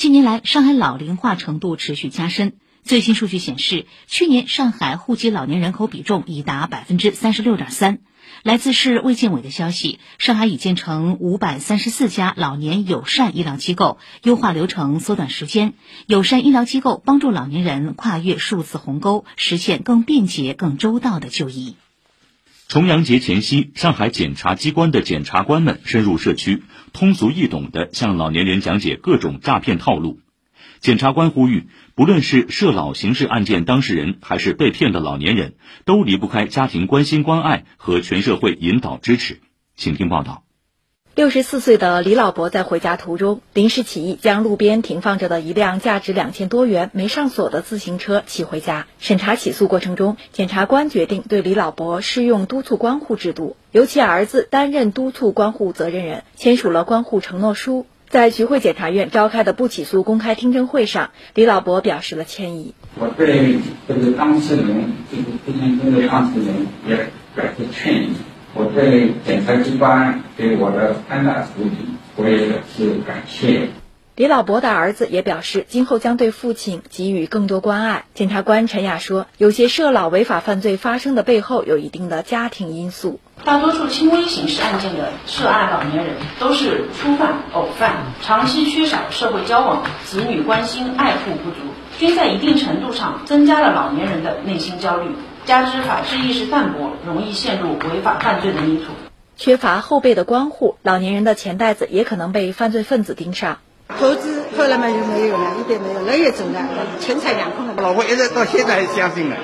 近年来，上海老龄化程度持续加深。最新数据显示，去年上海户籍老年人口比重已达百分之三十六点三。来自市卫健委的消息，上海已建成五百三十四家老年友善医疗机构，优化流程，缩短时间。友善医疗机构帮助老年人跨越数字鸿沟，实现更便捷、更周到的就医。重阳节前夕，上海检察机关的检察官们深入社区，通俗易懂地向老年人讲解各种诈骗套路。检察官呼吁，不论是涉老刑事案件当事人，还是被骗的老年人，都离不开家庭关心关爱和全社会引导支持。请听报道。六十四岁的李老伯在回家途中临时起意，将路边停放着的一辆价值两千多元没上锁的自行车骑回家。审查起诉过程中，检察官决定对李老伯适用督促关护制度，由其儿子担任督促关护责任人，签署了关护承诺书。在徐汇检察院召开的不起诉公开听证会上，李老伯表示了歉意。我对这个当事人，这个非常中的当事人也。我对检察机关对我的宽大处理，我也表示感谢。李老伯的儿子也表示，今后将对父亲给予更多关爱。检察官陈雅说：“有些涉老违法犯罪发生的背后，有一定的家庭因素。大多数轻微刑事案件的涉案老年人都是初犯、偶犯，长期缺少社会交往，子女关心爱护不足，均在一定程度上增加了老年人的内心焦虑。加之法治意识淡薄，容易陷入违法犯罪的泥土。缺乏后辈的关护，老年人的钱袋子也可能被犯罪分子盯上。”投资后来嘛就没有了，一点没有，人也走了，钱财两空了。老婆一直到现在还相信呢，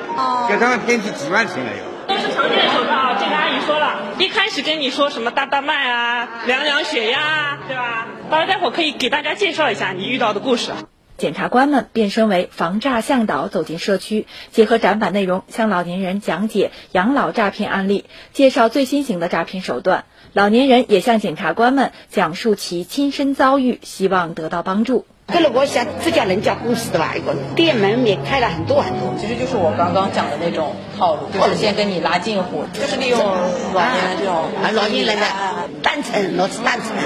给他们骗去几万钱了又。都是常见的手段啊！这个阿姨说了，一开始跟你说什么大大脉啊、量量血压啊，对吧？到时待会儿可以给大家介绍一下你遇到的故事。检察官们变身为防诈向导，走进社区，结合展板内容，向老年人讲解养老诈骗案例，介绍最新型的诈骗手段。老年人也向检察官们讲述其亲身遭遇，希望得到帮助。跟了我想这家人家公司的吧，一个店门也开了很多很多。其实就是我刚刚讲的那种套路，就是先跟你拉近乎，就是利用老年人这种啊老年人的单程，老是单程，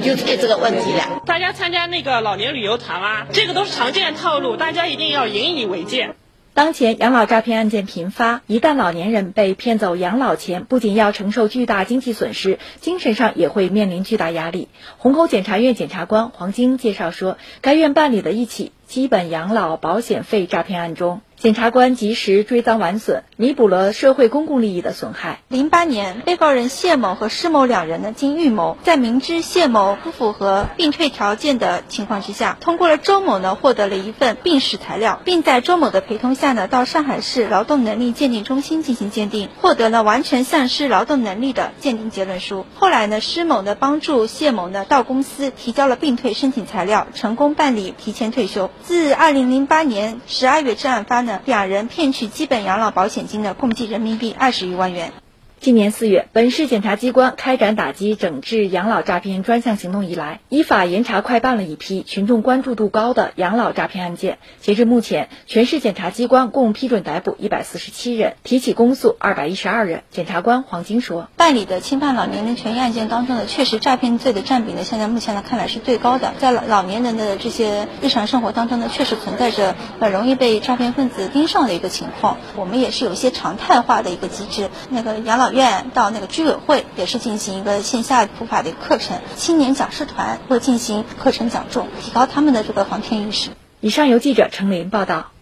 就出这个问题了。大家参加那个老年旅游团啊，这个都是常见套路，大家一定要引以为戒。当前养老诈骗案件频发，一旦老年人被骗走养老钱，不仅要承受巨大经济损失，精神上也会面临巨大压力。虹口检察院检察官黄晶介绍说，该院办理的一起基本养老保险费诈骗案中。检察官及时追赃挽损，弥补了社会公共利益的损害。零八年，被告人谢某和施某两人呢，经预谋，在明知谢某不符合病退条件的情况之下，通过了周某呢，获得了一份病史材料，并在周某的陪同下呢，到上海市劳动能力鉴定中心进行鉴定，获得了完全丧失劳动能力的鉴定结论书。后来呢，施某呢帮助谢某呢到公司提交了病退申请材料，成功办理提前退休。自二零零八年十二月至案发呢。两人骗取基本养老保险金的共计人民币二十余万元。今年四月，本市检察机关开展打击整治养老诈骗专项行动以来，依法严查快办了一批群众关注度高的养老诈骗案件。截至目前，全市检察机关共批准逮捕一百四十七人，提起公诉二百一十二人。检察官黄金说：“办理的侵犯老年人权益案件当中呢，确实诈骗罪的占比呢，现在目前来看来是最高的。在老老年人的这些日常生活当中呢，确实存在着很容易被诈骗分子盯上的一个情况。我们也是有一些常态化的一个机制，那个养老。”院到那个居委会也是进行一个线下普法的课程，青年讲师团会进行课程讲座，提高他们的这个防骗意识。以上由记者程琳报道。